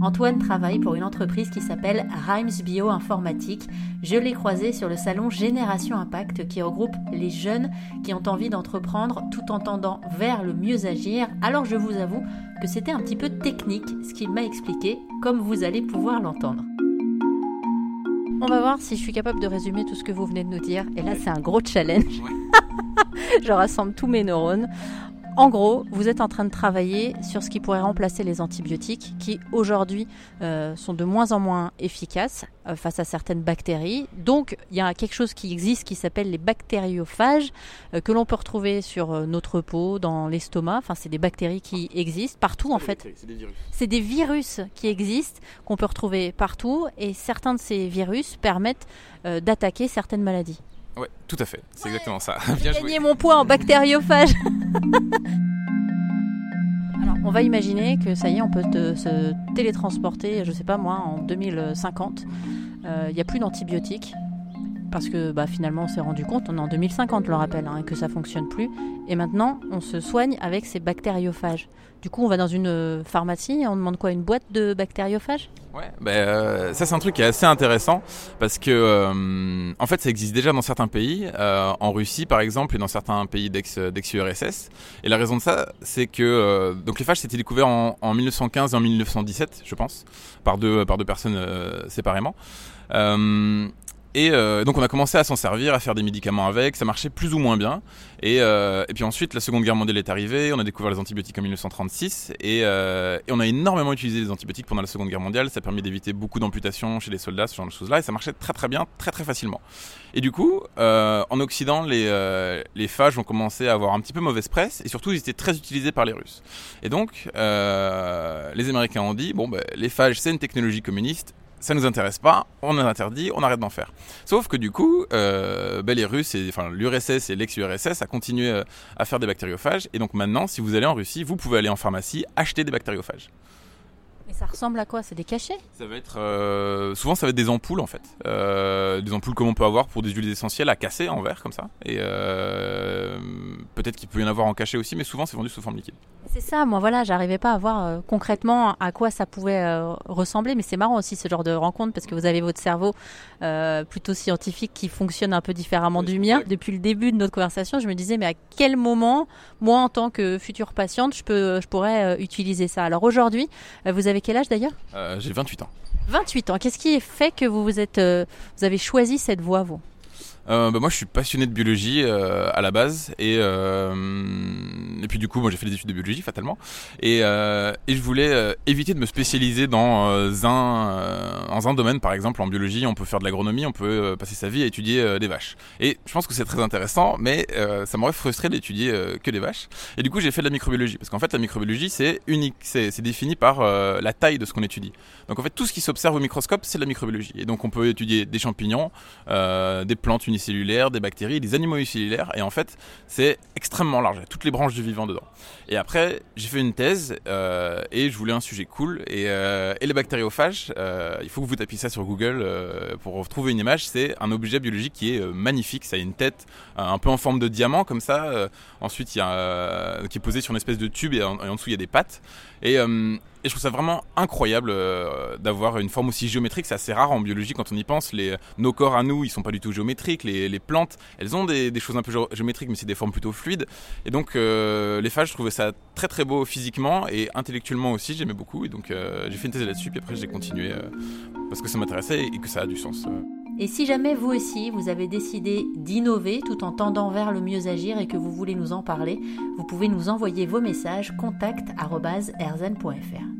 Antoine travaille pour une entreprise qui s'appelle Rhymes Bioinformatique. Je l'ai croisé sur le salon Génération Impact qui regroupe les jeunes qui ont envie d'entreprendre tout en tendant vers le mieux agir. Alors je vous avoue que c'était un petit peu technique ce qu'il m'a expliqué, comme vous allez pouvoir l'entendre. On va voir si je suis capable de résumer tout ce que vous venez de nous dire. Et là, c'est un gros challenge. je rassemble tous mes neurones. En gros, vous êtes en train de travailler sur ce qui pourrait remplacer les antibiotiques qui aujourd'hui euh, sont de moins en moins efficaces euh, face à certaines bactéries. Donc il y a quelque chose qui existe qui s'appelle les bactériophages euh, que l'on peut retrouver sur notre peau, dans l'estomac. Enfin, c'est des bactéries qui existent partout en fait. C'est des virus. C'est des virus qui existent qu'on peut retrouver partout et certains de ces virus permettent d'attaquer certaines maladies. Ouais, tout à fait. C'est exactement ça. J'ai gagné mon poids en bactériophage. Alors, on va imaginer que ça y est, on peut se télétransporter, je sais pas moi, en 2050. Euh, il n'y a plus d'antibiotiques parce que bah, finalement on s'est rendu compte, on est en 2050 je le rappelle, hein, que ça fonctionne plus. Et maintenant on se soigne avec ces bactériophages. Du coup on va dans une euh, pharmacie et on demande quoi? Une boîte de bactériophages? Ouais, ben, euh, ça c'est un truc qui est assez intéressant parce que euh, en fait ça existe déjà dans certains pays, en Russie par exemple et dans certains pays d'ex-URSS. et la raison de ça c'est que donc les phages c'était découvert en, en, 1915 et en 1917 je pense par deux, par deux personnes séparément. Et euh, donc on a commencé à s'en servir, à faire des médicaments avec, ça marchait plus ou moins bien. Et, euh, puis ensuite la Seconde Guerre mondiale est arrivée, on a découvert les antibiotiques en 1936 et, euh, et on a énormément utilisé les antibiotiques pendant la Seconde Guerre mondiale. Ça a permis d'éviter beaucoup d'amputations chez les soldats, ce genre de choses-là, et ça marchait très très bien, très très facilement. Et du coup, en Occident, les, phages ont commencé à avoir un petit peu mauvaise presse et surtout ils étaient très utilisés par les Russes. Et donc les Américains ont dit bon ben, les phages c'est une technologie communiste, ça nous intéresse pas, on en interdit, on arrête d'en faire. Sauf que du coup, euh, les Russes, et, enfin l'URSS et l'ex-URSS a continué euh, à faire des bactériophages. Et donc maintenant, si vous allez en Russie, vous pouvez aller en pharmacie acheter des bactériophages. Mais ça ressemble à quoi? C'est des cachets? Ça va être euh, souvent ça va être des ampoules en fait, euh, des ampoules comme on peut avoir pour des huiles essentielles à casser en verre comme ça. Et euh, peut-être qu'il peut y en avoir en cachet aussi, mais souvent c'est vendu sous forme liquide. C'est ça, moi voilà, j'arrivais pas à voir concrètement à quoi ça pouvait ressembler, mais c'est marrant aussi ce genre de rencontre parce que vous avez votre cerveau plutôt scientifique qui fonctionne un peu différemment du mien. Depuis le début de notre conversation, je me disais mais à quel moment, moi en tant que future patiente, je peux, je pourrais utiliser ça? Alors aujourd'hui, vous avez quel âge d'ailleurs J'ai 28 ans. 28 ans. Qu'est-ce qui fait que vous vous êtes, vous avez choisi cette voie vous? Euh, bah, moi, je suis passionné de biologie euh, à la base, et euh, et puis du coup, moi, j'ai fait des études de biologie fatalement, et euh, et je voulais éviter de me spécialiser dans un dans un domaine, par exemple en biologie, on peut faire de l'agronomie, on peut passer sa vie à étudier des vaches. Et je pense que c'est très intéressant, mais ça m'aurait frustré d'étudier que des vaches. Et du coup, j'ai fait de la microbiologie, parce qu'en fait, la microbiologie, c'est unique, c'est défini par la taille de ce qu'on étudie. Donc en fait, tout ce qui s'observe au microscope, c'est de la microbiologie. Et donc on peut étudier des champignons, des plantes cellulaires, des bactéries, des animaux unicellulaires. Et en fait, c'est extrêmement large. Il y a toutes les branches du vivant dedans. Et après, j'ai fait une thèse euh, et je voulais un sujet cool. Et, euh, les bactériophages, euh, il faut que vous tapiez ça sur Google pour retrouver une image. C'est un objet biologique qui est magnifique. Ça a une tête un peu en forme de diamant comme ça. ensuite, il y a qui est posé sur une espèce de tube et en, en dessous il y a des pattes. Et je trouve ça vraiment incroyable euh, d'avoir une forme aussi géométrique. C'est assez rare en biologie quand on y pense. Nos corps à nous, ils sont pas du tout géométriques. Les, plantes, elles ont des, choses un peu géométriques, mais c'est des formes plutôt fluides. Et donc, euh, les phages, je trouvais ça très très beau physiquement et intellectuellement aussi. J'aimais beaucoup. Et donc, euh, j'ai fait une thèse là-dessus. Puis après, j'ai continué parce que ça m'intéressait et que ça a du sens. Et si jamais vous aussi, vous avez décidé d'innover tout en tendant vers le mieux agir et que vous voulez nous en parler, vous pouvez nous envoyer vos messages contact@erzen.fr.